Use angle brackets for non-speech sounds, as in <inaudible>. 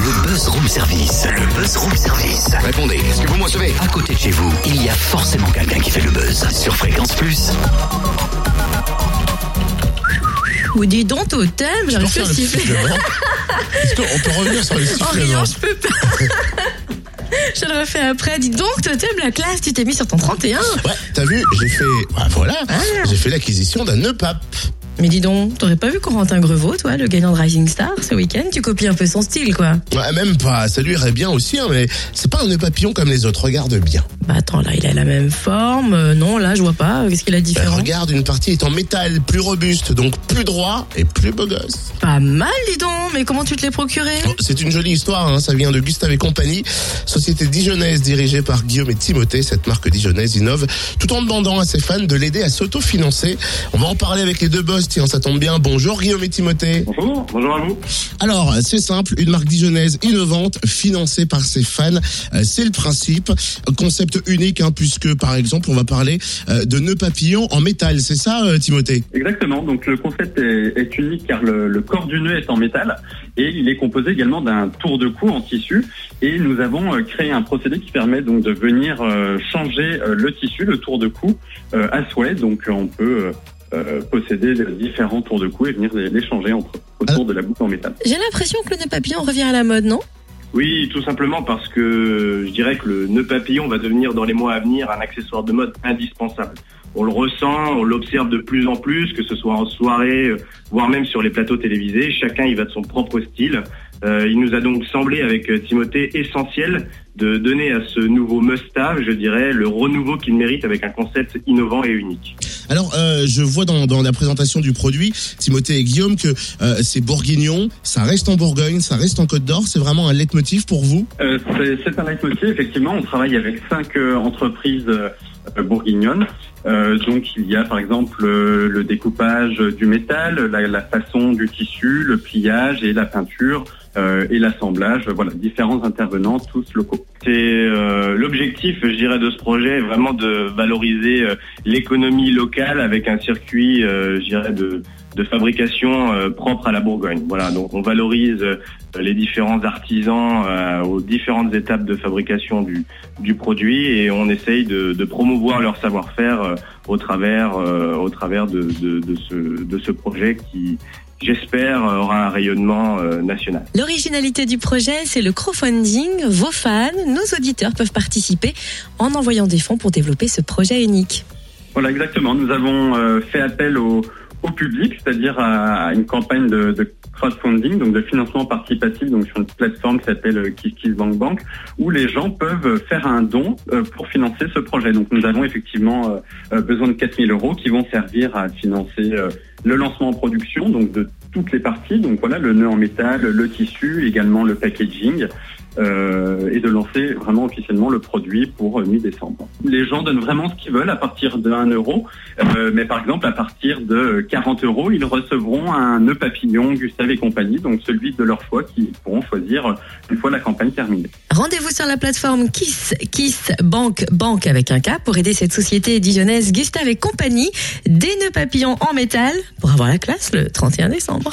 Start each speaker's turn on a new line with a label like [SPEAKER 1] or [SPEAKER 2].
[SPEAKER 1] Le Buzz Room Service. Le Buzz Room Service.
[SPEAKER 2] Répondez, est-ce que vous me recevez?
[SPEAKER 1] À côté de chez vous, il y a forcément quelqu'un qui fait le buzz. Sur Fréquence Plus.
[SPEAKER 3] Ou dis donc, totem, j'arrive plus à siffler.
[SPEAKER 4] Est-ce qu'on peut revenir sur le
[SPEAKER 3] En
[SPEAKER 4] sifflement
[SPEAKER 3] riant, je peux pas. <laughs> Je le refais après. Dis donc, totem, la classe, tu t'es mis sur ton 31.
[SPEAKER 4] Ouais, t'as vu, j'ai fait, ah, voilà,
[SPEAKER 3] Ah.
[SPEAKER 4] j'ai fait l'acquisition d'un nœud pape.
[SPEAKER 3] Mais dis donc, t'aurais pas vu Corentin Grevaux, toi, le gagnant de Rising Star, ce week-end? Tu copies un peu son style, quoi.
[SPEAKER 4] Ouais, même pas, ça lui irait bien aussi, hein, mais c'est pas un nœud papillon comme les autres, regarde bien.
[SPEAKER 3] Bah attends, là, il a la même forme. Euh, non, là, je vois pas. Qu'est-ce qu'il a de
[SPEAKER 4] Ben,
[SPEAKER 3] différent?
[SPEAKER 4] regarde, une partie est en métal, plus robuste, donc plus droit et plus beau gosse.
[SPEAKER 3] Pas mal, dis donc. Mais comment tu te l'es procuré?
[SPEAKER 4] Bon, C'est une jolie histoire, hein, ça vient de Gustave et compagnie, société dijonnaise dirigée par Guillaume et Timothée. Cette marque dijonnaise innove tout en demandant à ses fans de l'aider à s'autofinancer. On va en parler avec les deux boss, tiens, ça tombe bien. Bonjour Guillaume et Timothée.
[SPEAKER 5] Bonjour, bonjour à vous.
[SPEAKER 4] Alors, c'est simple, une marque dijonnaise innovante, financée par ses fans. Euh, C'est le principe. Concept unique, hein, puisque par exemple, on va parler euh, de nœuds papillons en métal. C'est ça, euh, Timothée?
[SPEAKER 5] Exactement, donc le concept est, est unique car le, le corps du nœud est en métal et il est composé également d'un tour de cou en tissu et nous avons créé un procédé qui permet donc de venir changer le tissu, le tour de cou à souhait, donc on peut euh, posséder différents tours de cou et venir les, les changer entre, autour de la boucle en métal.
[SPEAKER 3] J'ai l'impression que le nœud papillon revient à la mode, non?
[SPEAKER 6] Oui, tout simplement parce que je dirais que le nœud papillon va devenir dans les mois à venir un accessoire de mode indispensable. On le ressent, on l'observe de plus en plus, que ce soit en soirée, euh, voire même sur les plateaux télévisés. Chacun y va de son propre style. Euh, il nous a donc semblé avec Timothée essentiel de donner à ce nouveau must-have, je dirais, le renouveau qu'il mérite avec un concept innovant et unique.
[SPEAKER 4] Alors, euh, je vois dans, dans la présentation du produit, Timothée et Guillaume, que euh, c'est bourguignon, ça reste en Bourgogne, ça reste en Côte d'Or. C'est vraiment un leitmotiv pour vous?
[SPEAKER 5] Euh, c'est- un leitmotiv, effectivement. On travaille avec cinq euh, entreprises euh, bourguignonnes. Euh, donc, il y a par exemple le découpage du métal, la, la façon du tissu, le pliage et la peinture euh, et l'assemblage. Voilà, différents intervenants, tous locaux.
[SPEAKER 6] C'est euh, l'objectif, je dirais, de ce projet, est vraiment de valoriser euh, l'économie locale avec un circuit, euh, je dirais, de, de fabrication euh, propre à la Bourgogne. Voilà, donc on valorise les différents artisans aux différentes étapes de fabrication du, du produit et on essaye de, de promouvoir leur savoir-faire au travers, au travers de, de, de, ce, de ce projet qui, j'espère, aura un rayonnement euh, national.
[SPEAKER 3] L'originalité du projet, c'est le crowdfunding. Vos fans, nos auditeurs peuvent participer en envoyant des fonds pour développer ce projet unique.
[SPEAKER 5] Voilà, exactement. Nous avons euh, fait appel au, au public, c'est-à-dire à, une campagne de, crowdfunding, donc de financement participatif, donc sur une plateforme qui s'appelle euh, KissKissBankBank, où les gens peuvent faire un don euh, pour financer ce projet. Donc nous avons effectivement euh, besoin de 4000 euros qui vont servir à financer le lancement en production, donc de toutes les parties, donc voilà, le nœud en métal, le tissu, également le packaging, euh, et de lancer vraiment officiellement le produit pour euh, mi-décembre. Les gens donnent vraiment ce qu'ils veulent à partir de 1 euro, euh, mais par exemple à partir de 40 euros, ils recevront un nœud papillon Gustave et compagnie, donc celui de leur choix qu'ils pourront choisir une fois la campagne terminée.
[SPEAKER 3] Rendez-vous sur la plateforme Kiss, Kiss Bank, Bank avec un K pour aider cette société dijonnaise Gustave et compagnie. Des nœuds papillons en métal pour avoir la classe le 31 décembre.